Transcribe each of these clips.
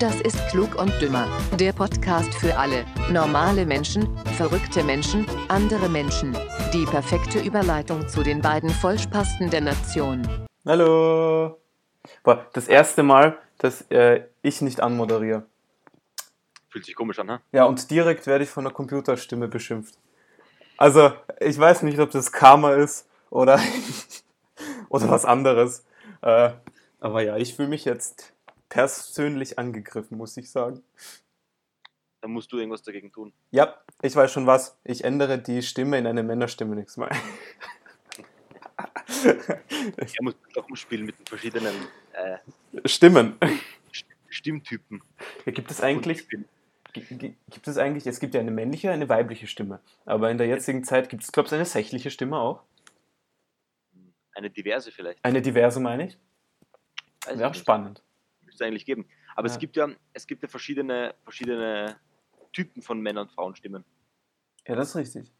Das ist Klug und Dümmer, der Podcast für alle, normale Menschen, verrückte Menschen, andere Menschen. Die perfekte Überleitung zu den beiden Vollspasten der Nation. Hallo. Boah, das erste Mal, dass äh, ich nicht anmoderiere. Fühlt sich komisch an, ne? Ja, und direkt werde ich von der Computerstimme beschimpft. Also, ich weiß nicht, ob das Karma ist oder, oder was anderes. Äh, aber ja, ich fühle mich jetzt persönlich angegriffen, muss ich sagen. Dann musst du irgendwas dagegen tun. Ja, ich weiß schon was. Ich ändere die Stimme in eine Männerstimme nächstes Mal. Er muss doch umspielen mit den verschiedenen äh, Stimmen. Stimmtypen. Gibt es eigentlich, gi- gi- gibt es eigentlich, es gibt ja eine männliche, eine weibliche Stimme. Aber in der jetzigen Zeit gibt es, glaube ich, eine sächliche Stimme auch. Eine diverse vielleicht. Eine diverse, meine ich. Wäre auch ich spannend. Es eigentlich geben. Aber Ja. es gibt ja, es gibt ja verschiedene, verschiedene Typen von Männer- und Frauenstimmen. Ja, das ist richtig.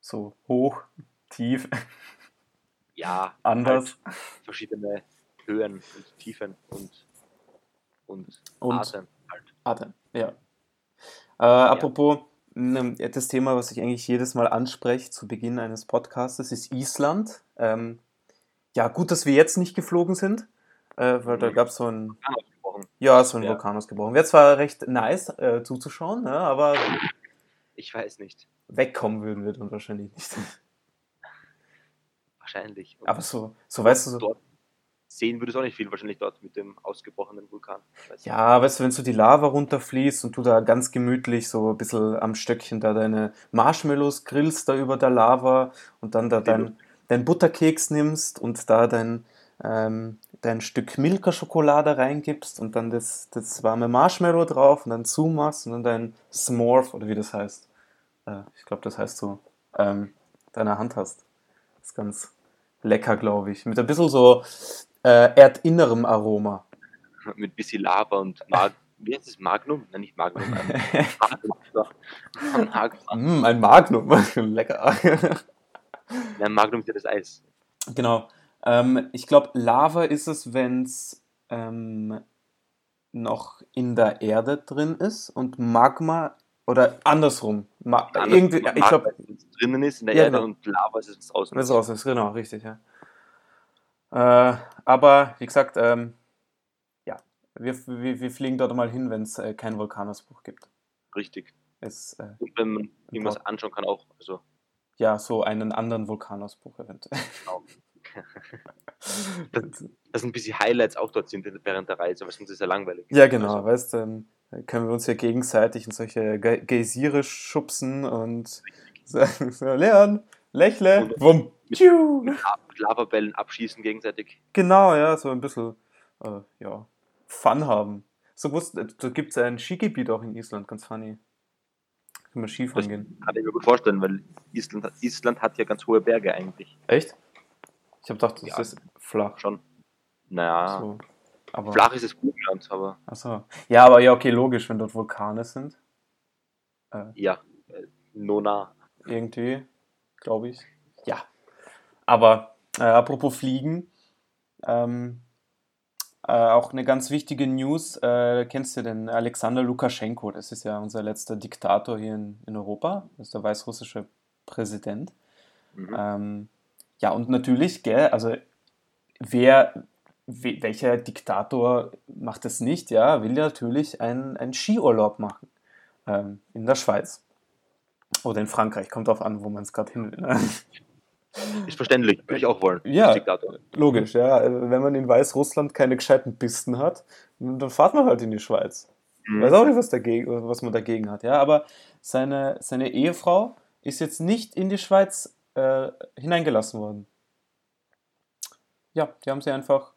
So hoch, tief, Ja, anders. Halt verschiedene Höhen und Tiefen und, und, Und- Arten halt. Atem, ja. Äh, apropos, ne, das Thema, was ich eigentlich jedes Mal anspreche zu Beginn eines Podcasts, ist Island. Ähm, ja, gut, dass wir jetzt nicht geflogen sind, äh, weil da Mhm. gab es so ein, ja, so ein Ja. Vulkan ausgebrochen. Wäre zwar recht nice äh, zuzuschauen, ja, aber Ich weiß nicht. wegkommen würden wir dann wahrscheinlich nicht. Wahrscheinlich. Und Aber so, so weißt du, so, dort sehen würdest du auch nicht viel wahrscheinlich dort mit dem ausgebrochenen Vulkan. Weißt ja, weißt du, wenn so die Lava runterfließt und du da ganz gemütlich so ein bisschen am Stöckchen da deine Marshmallows grillst da über der Lava und dann da dein, dein Butterkeks nimmst und da dein, ähm, dein Stück Milka-Schokolade reingibst und dann das, das warme Marshmallow drauf und dann zumachst und dann dein Smorf oder wie das heißt. Äh, ich glaube, das heißt so, ähm, deiner Hand hast. Das ist ganz lecker, glaube ich. Mit ein bisschen so äh, erdinnerem Aroma. Mit bisschen Lava und Mag wie heißt es? Magnum? Nein, nicht Magnum. Magnum. doch. Magnum. Mm, ein Magnum, lecker. Nein, Magnum ist ja das Eis. genau. Ähm, ich glaube, Lava ist es, wenn es ähm, noch in der Erde drin ist und Magma oder andersrum. Ma Anders- irgendwie, Magma, ich glaube, wenn es drinnen ist in der Ja, Erde genau. und Lava ist es es raus ist, genau, richtig, ja. Äh, aber wie gesagt, ähm, ja, wir, wir, wir fliegen dort mal hin, wenn es äh, keinen Vulkanausbruch gibt. Richtig. Es, äh, Und wenn man irgendwas anschauen kann, auch. Also, ja, so einen anderen Vulkanausbruch eventuell. auch. dass ein bisschen Highlights auch dort sind während der Reise, aber sonst ist es ja langweilig. Ja, genau, Also, weißt du, ähm, können wir uns ja gegenseitig in solche Ge Geysire schubsen und sagen so, Leon, lächle, Und- wumm, mit- tschiu. mit Lavabällen abschießen gegenseitig. Genau, ja, so ein bisschen, äh, ja, Fun haben. So da gibt es ein Skigebiet auch in Island, ganz funny. Können wir Skifahren Das gehen. kann ich mir gut vorstellen, weil Island, Island hat ja ganz hohe Berge eigentlich. Echt? Ich habe gedacht, das Ja. ist flach. Schon. Naja, So. Aber, flach ist es Burgenland, aber Achso. Ja, aber ja, okay, logisch, wenn dort Vulkane sind. ja, äh, Nona. irgendwie, glaube ich. Ja. Aber äh, apropos Fliegen, ähm, äh, auch eine ganz wichtige News. Äh, kennst du den Alexander Lukaschenko? Das ist ja unser letzter Diktator hier in, in Europa. Das ist der weißrussische Präsident. Mhm. Ähm, ja, und natürlich, gell, also wer, we, welcher Diktator macht das nicht? Ja, will ja natürlich einen, einen Skiurlaub machen ähm, in der Schweiz. Oder in Frankreich, kommt drauf an, wo man es gerade hin will. Ne? Ist verständlich, würde ich auch wollen. Ja. Logisch, ja. äh, Wenn man in Weißrussland keine gescheiten Pisten hat, dann fahrt man halt in die Schweiz. Mhm. Weiß auch nicht, was, dagegen, was man dagegen hat, ja. Aber seine, seine Ehefrau ist jetzt nicht in die Schweiz äh, hineingelassen worden. Ja, die haben sie einfach,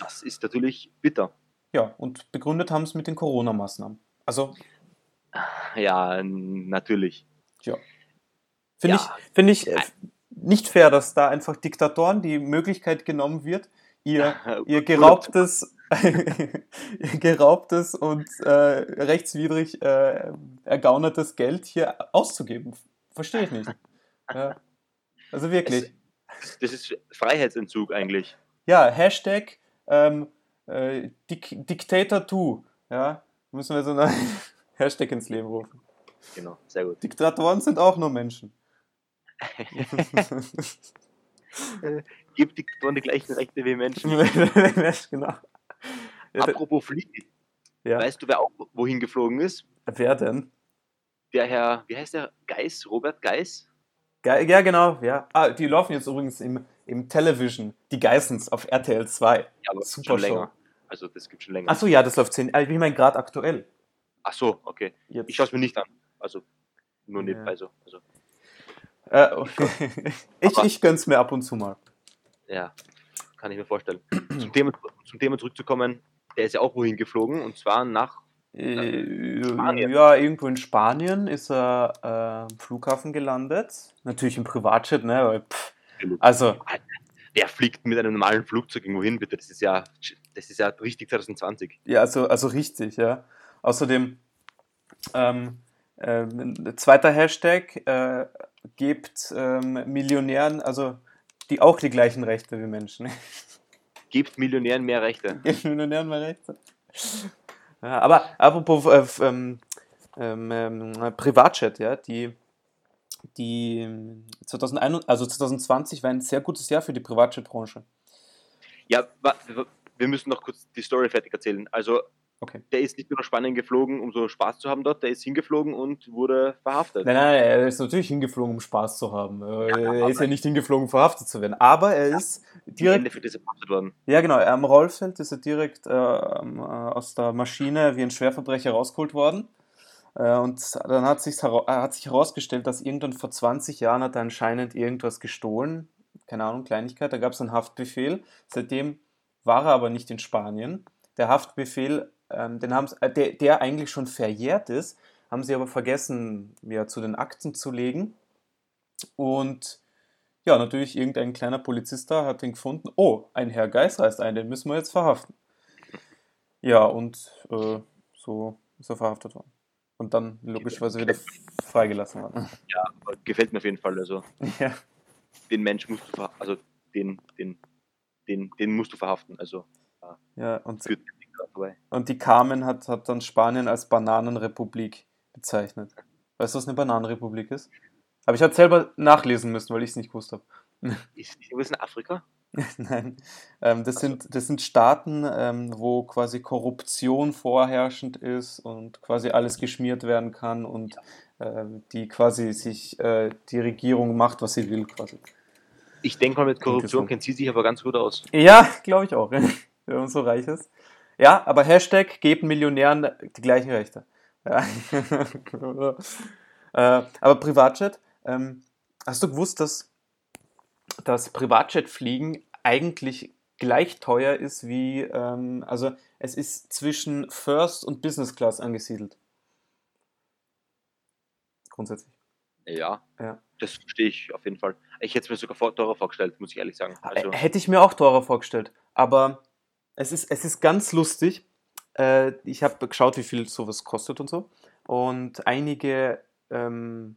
Das ist natürlich bitter. ja, und begründet haben es mit den Corona-Maßnahmen. Also, Ja, natürlich. ja. Finde Ja. ich, find ich äh, nicht fair, dass da einfach Diktatoren die Möglichkeit genommen wird, ihr, ihr geraubtes, ihr geraubtes und äh, rechtswidrig äh, ergaunertes Geld hier auszugeben. Verstehe ich nicht. Ja. Also wirklich. Das ist Freiheitsentzug eigentlich. Ja, Hashtag ähm, äh, Dik Dictator 2. Ja, müssen wir so einen Hashtag ins Leben rufen. Genau, sehr gut. Diktatoren sind auch nur Menschen. Gibt Diktatoren die gleichen Rechte wie Menschen? genau. Apropos Fliegen. ja. Weißt du, wer auch wohin geflogen ist? Wer denn? Der Herr, wie heißt der? Geis? Robert Geis? Ja, genau, ja. Ah, die laufen jetzt übrigens im, im Television, die Geissens auf RTL 2. Ja, aber Super schon Show. länger. Also das gibt schon länger. Achso, ja, das läuft 10. Ich meine gerade aktuell. Ach so, okay. Jetzt. Ich schaue es mir nicht an. Also nur Ja. nebenbei so. Also, Äh, okay. ich, ich gönn's mir ab und zu mal. ja, kann ich mir vorstellen. zum, Thema, zum Thema zurückzukommen, der ist ja auch wohin geflogen und zwar nach Äh, Spanien. Ja, irgendwo in Spanien ist er äh, am Flughafen gelandet. Natürlich im Privatjet, ne? Weil, pff, also, Wer fliegt mit einem normalen Flugzeug irgendwo hin, bitte? Das ist ja, das ist ja richtig 2020. ja, also, also richtig, ja. Außerdem, ähm, ähm, zweiter Hashtag, äh, gibt ähm, Millionären, also die auch die gleichen Rechte wie Menschen. Gebt Millionären mehr Rechte. Gibt Millionären mal Rechte. Aber apropos äh, ähm, ähm, ähm, Privatjet, ja, die, die ähm, 2021, also 2020 war ein sehr gutes Jahr für die Privatjet-Branche. Ja, wir müssen noch kurz die Story fertig erzählen. Also, Okay. der ist nicht nur nach Spanien geflogen, um so Spaß zu haben dort, der ist hingeflogen und wurde verhaftet. Nein, nein, er ist natürlich hingeflogen, um Spaß zu haben. Äh, er aber- ist ja nicht hingeflogen, um verhaftet zu werden. Aber er ist Am Ende direkt, für er verhaftet worden. ja genau, am Rollfeld ist er direkt äh, äh, aus der Maschine wie ein Schwerverbrecher rausgeholt worden. Äh, und dann hat, äh, hat sich herausgestellt, dass irgendwann vor 20 Jahren hat er anscheinend irgendwas gestohlen. Keine Ahnung, Kleinigkeit. Da gab es einen Haftbefehl. Seitdem war er aber nicht in Spanien. Der Haftbefehl, ähm, den haben's- äh, der, der eigentlich schon verjährt ist, haben sie aber vergessen, ja, zu den Akten zu legen. Und ja, natürlich irgendein kleiner Polizist da hat ihn gefunden. Oh, ein Herr Geis reist ein, den müssen wir jetzt verhaften. Ja, und äh, so ist er verhaftet worden. Und dann logischerweise wieder freigelassen worden. Aber gefällt mir auf jeden Fall. Also, Ja, den Mensch musst du verhaften. Also, den, den, den, den musst du verhaften. Also, ja und, nicht vorbei. und die Carmen hat, hat dann Spanien als Bananenrepublik bezeichnet. Weißt du, was eine Bananenrepublik ist? Aber ich hatte selber nachlesen müssen, weil ich es nicht gewusst habe. Ist nicht in Afrika? Nein, ähm, das, sind, das sind Staaten, ähm, wo quasi Korruption vorherrschend ist und quasi alles geschmiert werden kann und äh, die quasi sich äh, die Regierung macht, was sie will quasi. Ich denke mal, mit Korruption kennt sie sich aber ganz gut aus. Ja, glaube ich auch, wenn man so reich ist. Ja, aber Hashtag geben Millionären die gleichen Rechte. Ja. äh, aber Privatjet, ähm, hast du gewusst, dass das Privatjet-Fliegen eigentlich gleich teuer ist wie, ähm, also es ist zwischen First und Business Class angesiedelt. Grundsätzlich. Ja. Ja. Das verstehe ich auf jeden Fall. Ich hätte es mir sogar teurer vorgestellt, muss ich ehrlich sagen. Also, Hätte ich mir auch teurer vorgestellt. Aber es ist, es ist ganz lustig. Äh, ich habe geschaut, wie viel sowas kostet und so. Und einige ähm,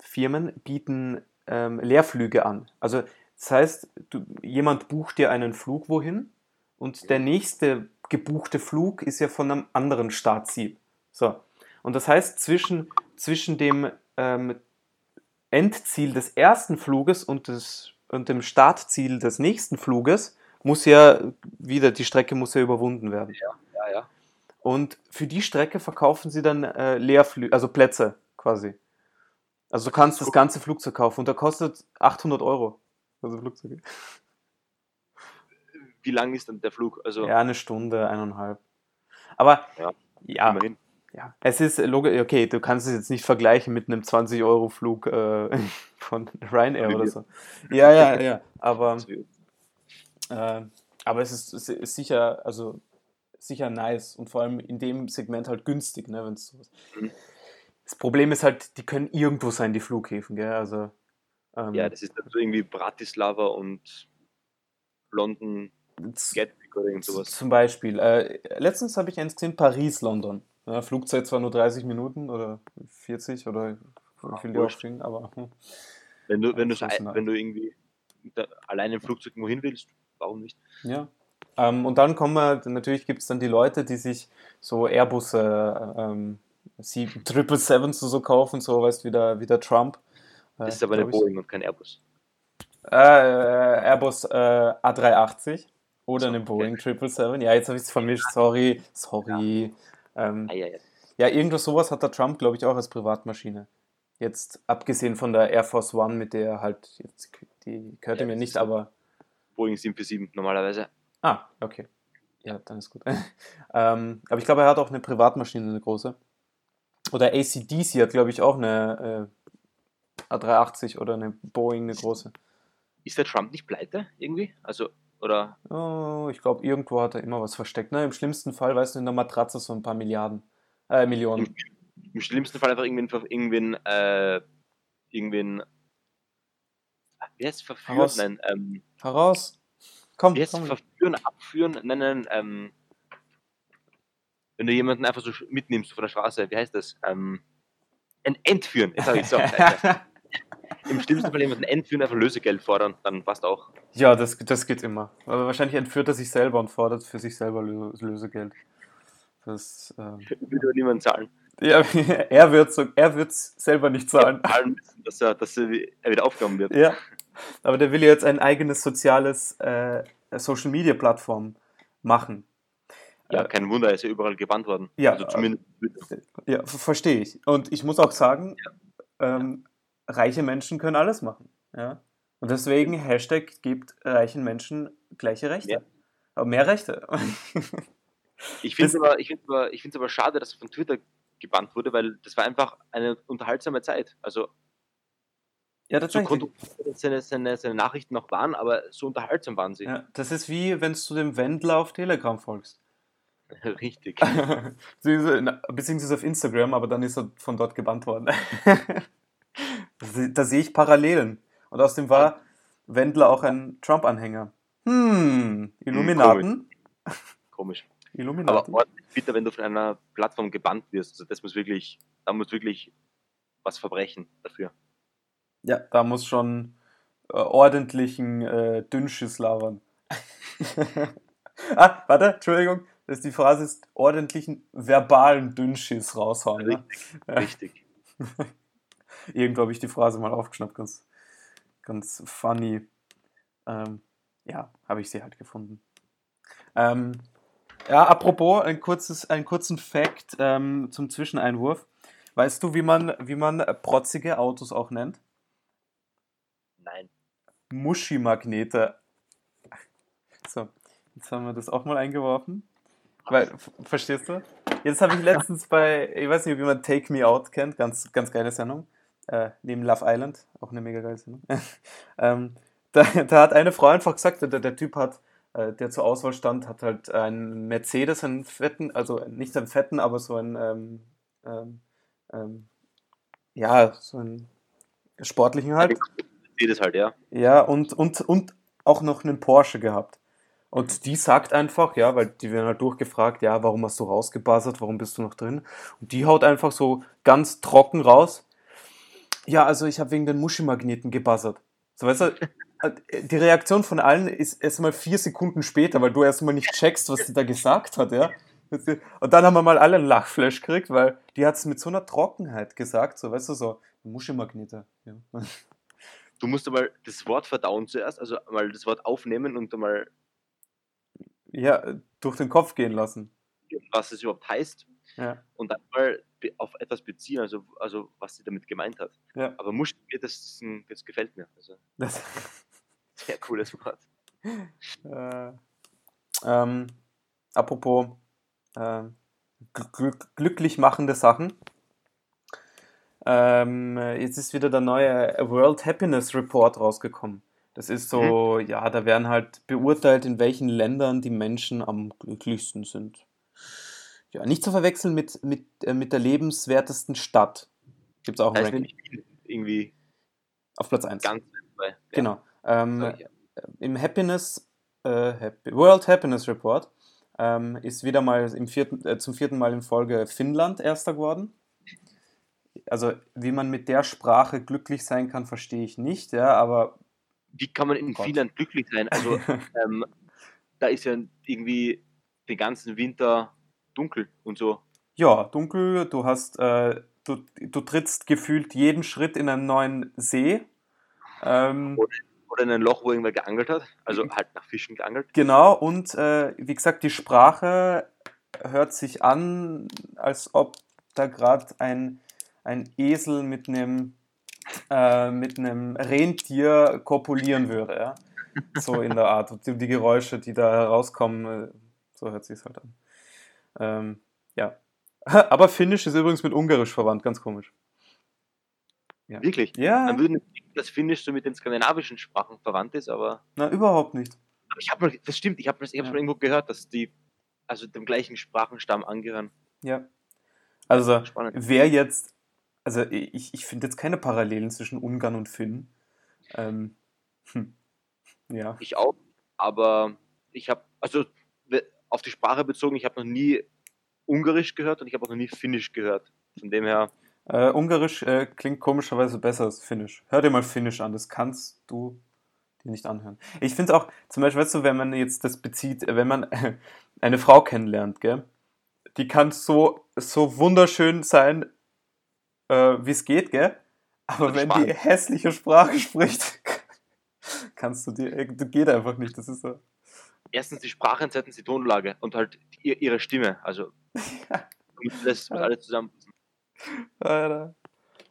Firmen bieten ähm, Leerflüge an. Also das heißt, du, jemand bucht dir einen Flug wohin und der nächste gebuchte Flug ist ja von einem anderen Startziel. So. Und das heißt, zwischen, zwischen dem ähm, Endziel des ersten Fluges und, des, und dem Startziel des nächsten Fluges muss ja wieder, die Strecke muss ja überwunden werden. ja, ja. Und für die Strecke verkaufen sie dann äh, Leerflüge, also Plätze quasi. Also du kannst das ganze Flugzeug kaufen und da kostet 800 Euro. Also Flugzeug. Wie lang ist denn der Flug? Also, Ja, eine Stunde, eineinhalb. Aber Ja, ja, immerhin. ja, es ist logisch, okay, du kannst es jetzt nicht vergleichen mit einem 20-Euro-Flug äh, von Ryanair oder so. Ja, ja, ja, aber, äh, aber es ist, es ist sicher, also sicher nice und vor allem in dem Segment halt günstig, ne, wenn es sowas. Mhm. Das Problem ist halt, die können irgendwo sein, die Flughäfen, gell, also ähm, Ja, das ist dann so irgendwie Bratislava und London, Gatwick oder irgend sowas. Zum Beispiel. Äh, letztens habe ich eins gesehen, Paris, London. Ja, Flugzeit zwar nur 30 Minuten oder 40 oder wie viel die aufstehen, aber. Wenn du, wenn, du so ist wenn du irgendwie allein im Flugzeug wohin willst, warum nicht? ja. Ähm, und dann kommen wir, natürlich gibt es dann die Leute, die sich so Airbus äh, ähm, 777 so kaufen, so weißt wie der, wie der Trump. Äh, das ist aber eine Boeing und kein Airbus. Äh, Airbus äh, A380 oder so, eine Boeing okay. 777. Ja, jetzt habe ich es vermischt, sorry, sorry. Ja. Ähm, ah, ja, ja. ja, irgendwas sowas hat der Trump, glaube ich, auch als Privatmaschine. Jetzt abgesehen von der Air Force One, mit der er halt, jetzt, die gehört ja, mir nicht, aber. Boeing 747 normalerweise. Ah, okay. Ja, dann ist gut. ähm, aber ich glaube, er hat auch eine Privatmaschine, eine große. Oder ACDC hat, glaube ich, auch eine äh, A380 oder eine Boeing, eine große. Ist der Trump nicht pleite irgendwie? Also, oder? Oh, ich glaube, irgendwo hat er immer was versteckt. Ne? Im schlimmsten Fall, weißt du, in der Matratze so ein paar Milliarden. Äh, Millionen. Im, im schlimmsten Fall einfach irgendwen, irgendwen, äh, irgendwen, wie heißt verführen? Heraus. Nein, ähm, Heraus. Komm, wie heißt komm. verführen, abführen? Nein, nein, ähm, wenn du jemanden einfach so mitnimmst von der Straße, wie heißt das? Ähm, ein Entführen. Jetzt habe ich so. Im schlimmsten Fall jemanden entführen, einfach Lösegeld fordern, dann passt auch. Ja, das, das geht immer. Aber wahrscheinlich entführt er sich selber und fordert für sich selber Lösegeld. Das ähm, würde niemand zahlen. Ja, er wird so, er wird's selber nicht zahlen. zahlen dass, er, dass er wieder aufgenommen wird. Ja, aber der will jetzt ein eigenes soziales äh, Social Media Plattform machen. Ja, äh, kein Wunder, er ist ja überall gebannt worden. Ja, also zumindest. Ja, verstehe ich. Und ich muss auch sagen, ja. ähm, reiche Menschen können alles machen. Ja? Und deswegen Hashtag gibt reichen Menschen gleiche Rechte. Ja. Aber mehr Rechte. ich finde es aber, aber, aber schade, dass er von Twitter gebannt wurde, weil das war einfach eine unterhaltsame Zeit. Also ja, tatsächlich. So seine, seine, seine Nachrichten noch waren, aber so unterhaltsam waren sie. Ja, das ist wie, wenn du dem Wendler auf Telegram folgst. Richtig. Beziehungsweise auf Instagram, aber dann ist er von dort gebannt worden. da sehe ich Parallelen. Und außerdem war Wendler auch ein Trump-Anhänger. Hm, Illuminaten. Komisch. Komisch. Illuminaten. Aber bitte, wenn du von einer Plattform gebannt wirst, also das muss wirklich, da muss wirklich was verbrechen dafür. Ja, da muss schon äh, ordentlichen äh, Dünnschiss labern. ah, warte, Entschuldigung dass die Phrase ist, ordentlichen verbalen Dünnschiss raushauen. Ne? Richtig. Irgendwo habe ich die Phrase mal aufgeschnappt, ganz, ganz funny. Ähm, ja, habe ich sie halt gefunden. Ähm, ja, apropos, ein kurzes, einen kurzen Fact ähm, zum Zwischeneinwurf. Weißt du, wie man, wie man protzige Autos auch nennt? Nein. Muschi-Magnete. So, jetzt haben wir das auch mal eingeworfen. Weil, verstehst du? Jetzt habe ich letztens bei, ich weiß nicht, wie man Take Me Out kennt, ganz, ganz geile Sendung. Äh, neben Love Island, auch eine mega geile Sendung. ähm, da, da, hat eine Frau einfach gesagt, der, der Typ hat, äh, der zur Auswahl stand, hat halt einen Mercedes, einen fetten, also nicht einen fetten, aber so einen, ähm, ähm, ähm ja, so einen sportlichen halt. Mercedes halt, ja. Ja, und, und, und auch noch einen Porsche gehabt. Und die sagt einfach, ja, weil die werden halt durchgefragt, ja, warum hast du rausgebuzzert, warum bist du noch drin? Und die haut einfach so ganz trocken raus. Ja, also ich habe wegen den Muschimagneten gebuzzert. So, weißt du, äh, die Reaktion von allen ist erstmal vier Sekunden später, weil du erstmal nicht checkst, was sie da gesagt hat, ja. Und dann haben wir mal alle einen Lachflash gekriegt, weil die hat es mit so einer Trockenheit gesagt, so, weißt du, so, Muschimagnete. Ja. Du musst aber das Wort verdauen zuerst, also mal das Wort aufnehmen und mal ja, durch den Kopf gehen lassen. Was es überhaupt heißt. Ja. Und dann mal auf etwas beziehen, also, also was sie damit gemeint hat. Ja. Aber Muschel, das, das gefällt mir. Also, das sehr cooles Wort. Äh, ähm, apropos äh, gl glücklich machende Sachen. Ähm, jetzt ist wieder der neue World Happiness Report rausgekommen. Das ist so, mhm. ja, da werden halt beurteilt, in welchen Ländern die Menschen am glücklichsten sind. Ja, nicht zu verwechseln mit, mit, äh, mit der lebenswertesten Stadt. Gibt es auch ein Ranking. Irgendwie auf Platz 1. Ganz bei, ja. Genau. Ähm, ja. Im Happiness, äh, Happy, World Happiness Report ähm, ist wieder mal im vierten, äh, zum vierten Mal in Folge Finnland erster geworden. Also, wie man mit der Sprache glücklich sein kann, verstehe ich nicht, ja, aber wie kann man in Gott. Finnland glücklich sein? Also, ähm, da ist ja irgendwie den ganzen Winter dunkel und so. Ja, dunkel, du hast, äh, du, du trittst gefühlt jeden Schritt in einen neuen See. Ähm, Oder in ein Loch, wo irgendwer geangelt hat. Also halt nach Fischen geangelt. Genau, und äh, wie gesagt, die Sprache hört sich an, als ob da gerade ein, ein Esel mit einem äh, mit einem Rentier kopulieren würde. Ja? So in der Art. Und die, die Geräusche, die da herauskommen, äh, so hört sich es halt an. Ähm, ja. Aber Finnisch ist übrigens mit Ungarisch verwandt, ganz komisch. Ja. Wirklich? Ja, Dann würden dass Finnisch so mit den skandinavischen Sprachen verwandt ist, aber, na, überhaupt nicht. aber ich habe das stimmt, ich habe das ich hab schon irgendwo gehört, dass die also dem gleichen Sprachenstamm angehören. Ja. Also, Spannend. wer jetzt, also ich, ich finde jetzt keine Parallelen zwischen Ungarn und Finn. Ähm, hm. Ja. Ich auch, aber ich habe also auf die Sprache bezogen, ich habe noch nie Ungarisch gehört und ich habe auch noch nie Finnisch gehört. Von dem her, Äh, Ungarisch äh, klingt komischerweise besser als Finnisch. Hör dir mal Finnisch an, das kannst du dir nicht anhören. Ich finde auch, zum Beispiel, weißt du, wenn man jetzt das bezieht, äh, wenn man eine Frau kennenlernt, gell, die kann so, so wunderschön sein, äh, wie es geht, gell, aber wenn Sprache. die hässliche Sprache spricht, kannst du dir, äh, das geht einfach nicht, das ist so. erstens die Sprache und zweitens die Tonlage und halt ihr, ihre Stimme. Also das muss alles zusammen. Alter.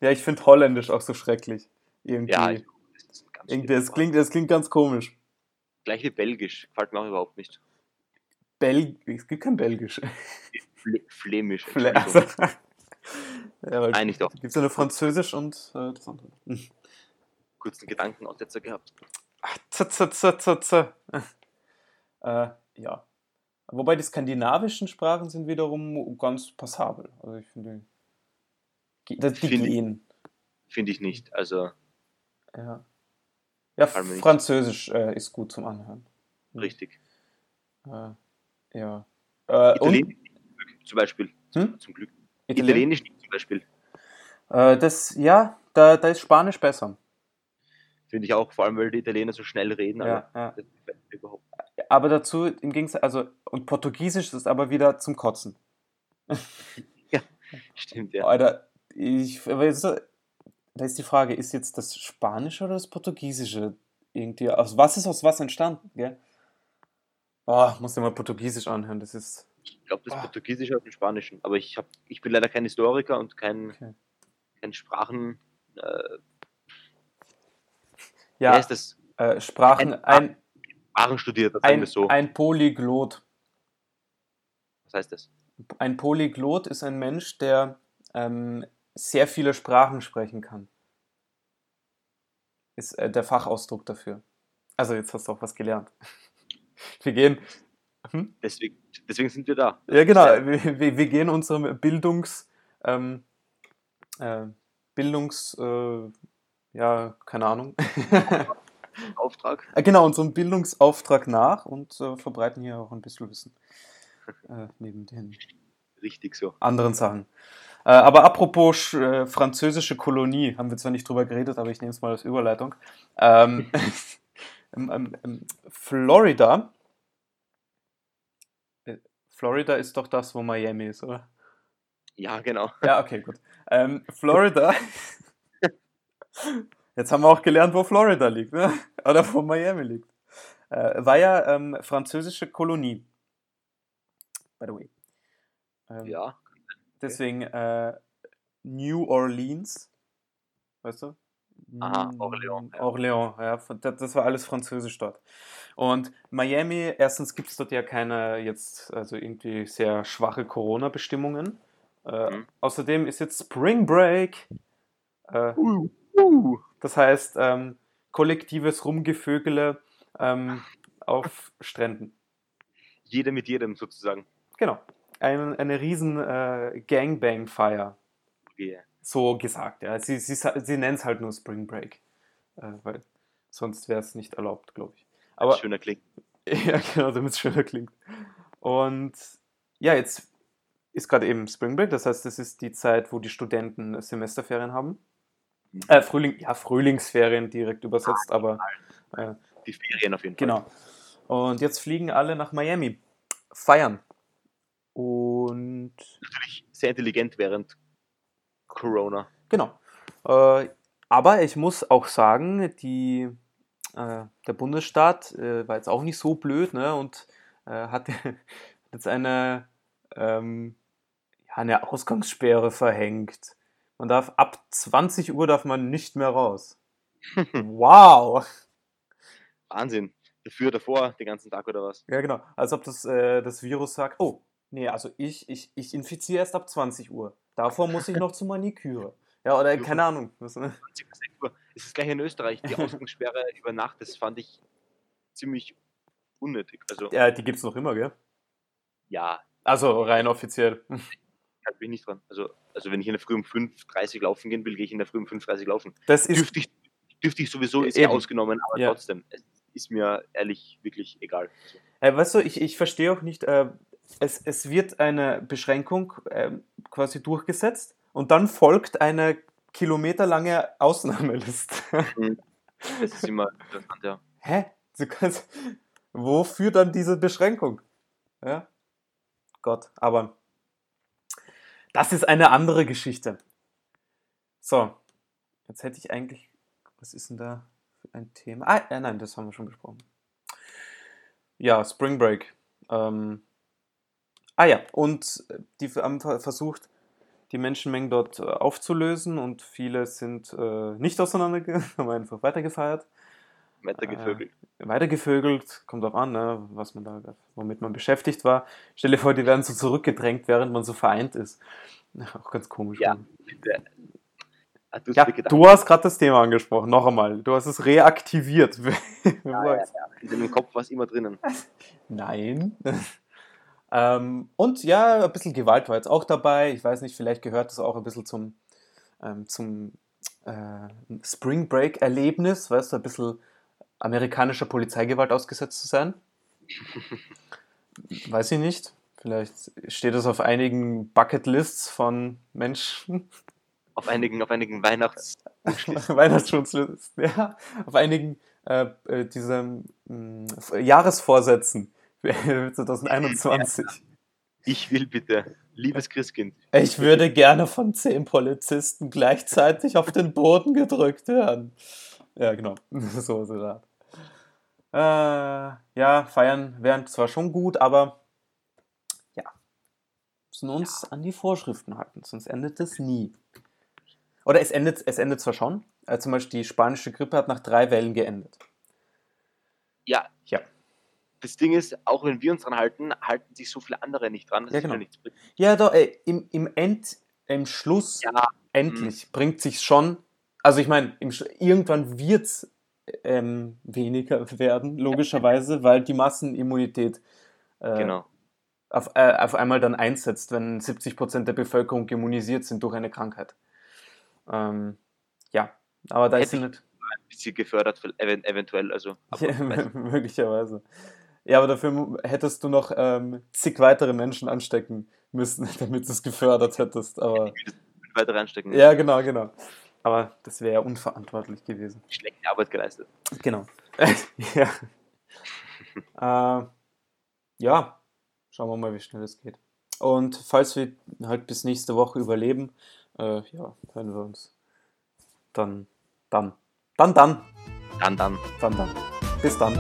Ja, ich finde Holländisch auch so schrecklich. Irgendwie. Ja, ich, das Irgendwie, es klingt, es klingt ganz komisch. Gleich wie Belgisch, gefällt mir auch überhaupt nicht. Bel es gibt kein Belgisch. Fle Flämisch. Entschuldigung. Also, ja, weil nicht doch. gibt es ja nur Französisch und äh, das andere. Hm. Kurzen Gedankenaussetzer gehabt. Ach, z, z, z, z, z. Äh, ja. Wobei die skandinavischen Sprachen sind wiederum ganz passabel. Also ich finde, die, die Finde ich- gehen. Finde ich nicht. Also Ja, ja. Französisch äh, ist gut zum Anhören. richtig. Äh, ja. Äh, und Italienisch zum Beispiel. Hm? Zum Glück. Italien- Italienisch nicht zum Beispiel. Äh, das, ja, da, da ist Spanisch besser. Finde ich auch, vor allem weil die Italiener so schnell reden. Ja, aber ja. mir überhaupt. Aber dazu im Gegensatz, also, und Portugiesisch ist aber wieder zum Kotzen. Stimmt, ja. Alter, ich, aber jetzt, da ist die Frage, ist jetzt das Spanische oder das Portugiesische irgendwie, aus was ist aus was entstanden, gell? Oh, muss dir mal Portugiesisch anhören, das ist, Ich glaube, das Ah. Portugiesische und Spanischen. Aber ich, hab, ich bin leider kein Historiker und kein, Okay. kein Sprachen. Äh, ja, ist das? äh, Sprachen, Ein- ein, Sprachen studiert, sagen ein, wir so. ein Polyglot. Was heißt das? Ein Polyglot ist ein Mensch, der ähm, sehr viele Sprachen sprechen kann. Ist äh, der Fachausdruck dafür. Also jetzt hast du auch was gelernt. Wir gehen, hm? Deswegen, deswegen sind wir da. ja genau, wir, wir, gehen unserem Bildungs, ähm, äh, Bildungs, äh, ja, keine Ahnung, Auftrag. Äh, genau, unserem Bildungsauftrag nach und äh, verbreiten hier auch ein bisschen Wissen. Äh, neben den Richtig so. anderen Sachen. Äh, aber apropos sch- französische Kolonie, haben wir zwar nicht drüber geredet, aber ich nehme es mal als Überleitung. Ähm, ähm, ähm, Florida. Florida ist doch das, wo Miami ist, oder? Ja, genau. Ja, okay, gut. Ähm, Florida. Jetzt haben wir auch gelernt, wo Florida liegt, ne? oder wo Miami liegt. Äh, war ja ähm, französische Kolonie. By the way. Ähm, Ja. Deswegen äh, New Orleans, weißt du? Aha, Mm, Orléans, ja. Orléans, ja, das, das war alles französisch dort. Und Miami, erstens gibt es dort ja keine jetzt, also irgendwie sehr schwache Corona-Bestimmungen. Äh, Mhm. Außerdem ist jetzt Spring Break. Äh, Uh, uh. das heißt, ähm, kollektives Rumgevögele ähm, auf Stränden. Jeder mit jedem sozusagen. Genau. Ein, eine riesen äh, Gangbang-Feier. Yeah. So gesagt, ja. Sie, sie, sie nennen es halt nur Spring Break. Äh, weil sonst wäre es nicht erlaubt, glaube ich. Aber Schöner Klick. ja, genau, damit es schöner klingt. Und ja, jetzt ist gerade eben Spring Break, das heißt, das ist die Zeit, wo die Studenten Semesterferien haben. Mhm. Äh, Frühling, ja, Frühlingsferien direkt übersetzt, aber äh, Die Ferien auf jeden Fall. Genau. Und jetzt fliegen alle nach Miami. Feiern. Und Natürlich sehr intelligent während Corona. genau. Äh, aber ich muss auch sagen, die, äh, der Bundesstaat äh, war jetzt auch nicht so blöd ne, und äh, hat jetzt eine, ähm, ja, eine Ausgangssperre verhängt. Man darf ab 20 Uhr darf man nicht mehr raus. Wow! Wahnsinn. Dafür, davor, den ganzen Tag oder was? Ja, genau. Als ob das, äh, das Virus sagt, oh, nee, also ich, ich, ich infiziere erst ab 20 Uhr. Davor muss ich noch zur Maniküre. Ja, oder keine Ahnung. Ne? 20 bis 6 Uhr. Es ist gleich in Österreich. Die Ausgangssperre über Nacht, das fand ich ziemlich unnötig. Also, ja, die gibt es noch immer, gell? ja Also rein offiziell. da bin ich nicht dran. Also, also wenn ich in der Früh um 5.30 Uhr laufen gehen will, gehe ich in der Früh um 5.30 Uhr laufen. Das ist, Dürfte ich, dürfte ich sowieso, ist ja ausgenommen, aber Ja. trotzdem, es ist mir ehrlich wirklich egal. Also, äh, weißt du, ich, ich verstehe auch nicht, äh, es, es wird eine Beschränkung ähm, quasi durchgesetzt und dann folgt eine kilometerlange Ausnahmeliste. das ist immer interessant, ja. Hä? Du kannst, wofür dann diese Beschränkung? Ja? Gott, aber das ist eine andere Geschichte. So, jetzt hätte ich eigentlich, was ist denn da für ein Thema? Ah, äh, nein, das haben wir schon besprochen. Ja, Spring Break. Ähm, ah ja, und die haben ver- versucht, die Menschenmengen dort äh, aufzulösen und viele sind äh, nicht auseinandergegangen, haben einfach weitergefeiert Weitergevögelt. weitergevögelt, kommt drauf an, ne, was man da, womit man beschäftigt war. Stell dir vor, die werden so zurückgedrängt, während man so vereint ist. Auch ganz komisch. Ja. Bitte. Ah, du hast ja du hast gerade das Thema angesprochen, noch einmal. Du hast es reaktiviert. ja, ja, in deinem Kopf war es immer drinnen. Nein. Ähm, und ja, ein bisschen Gewalt war jetzt auch dabei. Ich weiß nicht, vielleicht gehört das auch ein bisschen zum, ähm, zum äh, Spring Break-Erlebnis, weißt du, ein bisschen amerikanischer Polizeigewalt ausgesetzt zu sein. Weiß ich nicht. Vielleicht steht das auf einigen Bucketlists von Menschen. Auf einigen, auf einigen Weihnachts... Weihnachtsschutzlisten, ja. Auf einigen äh, äh, diesen mh, Jahresvorsätzen 2021. Ich will bitte, liebes Christkind, Ich würde gerne von zehn Polizisten gleichzeitig auf den Boden gedrückt werden. Ja, genau. So ist es. Äh, ja, feiern wären zwar schon gut, aber ja, müssen uns an die Vorschriften halten, sonst endet es nie. Oder es endet, es endet zwar schon, äh, zum Beispiel die spanische Grippe hat nach drei Wellen geendet. Ja. Ja. Das Ding ist, auch wenn wir uns dran halten, halten sich so viele andere nicht dran, dass Ja, genau. wieder nichts bringt. Ja, doch, ey, im, im End, im Schluss Ja, endlich bringt sich schon. Also ich meine, irgendwann wird es ähm, weniger werden, logischerweise, weil die Massenimmunität äh, genau. auf, äh, auf einmal dann einsetzt, wenn 70% der Bevölkerung immunisiert sind durch eine Krankheit. Ähm, ja, aber da ist sie Hätte nicht. Ein bisschen gefördert, eventuell, also. Aber, Ja, möglicherweise. Ja, aber dafür hättest du noch ähm, zig weitere Menschen anstecken müssen, damit du es gefördert hättest. Aber weiter reinstecken. ja, genau, genau. Aber das wäre ja unverantwortlich gewesen. Schlechte Arbeit geleistet. Genau. ja. äh, ja, schauen wir mal, wie schnell es geht. Und falls wir halt bis nächste Woche überleben, äh, ja, hören wir uns dann, dann, dann, dann, Dann, dann. dann, dann. Bis dann.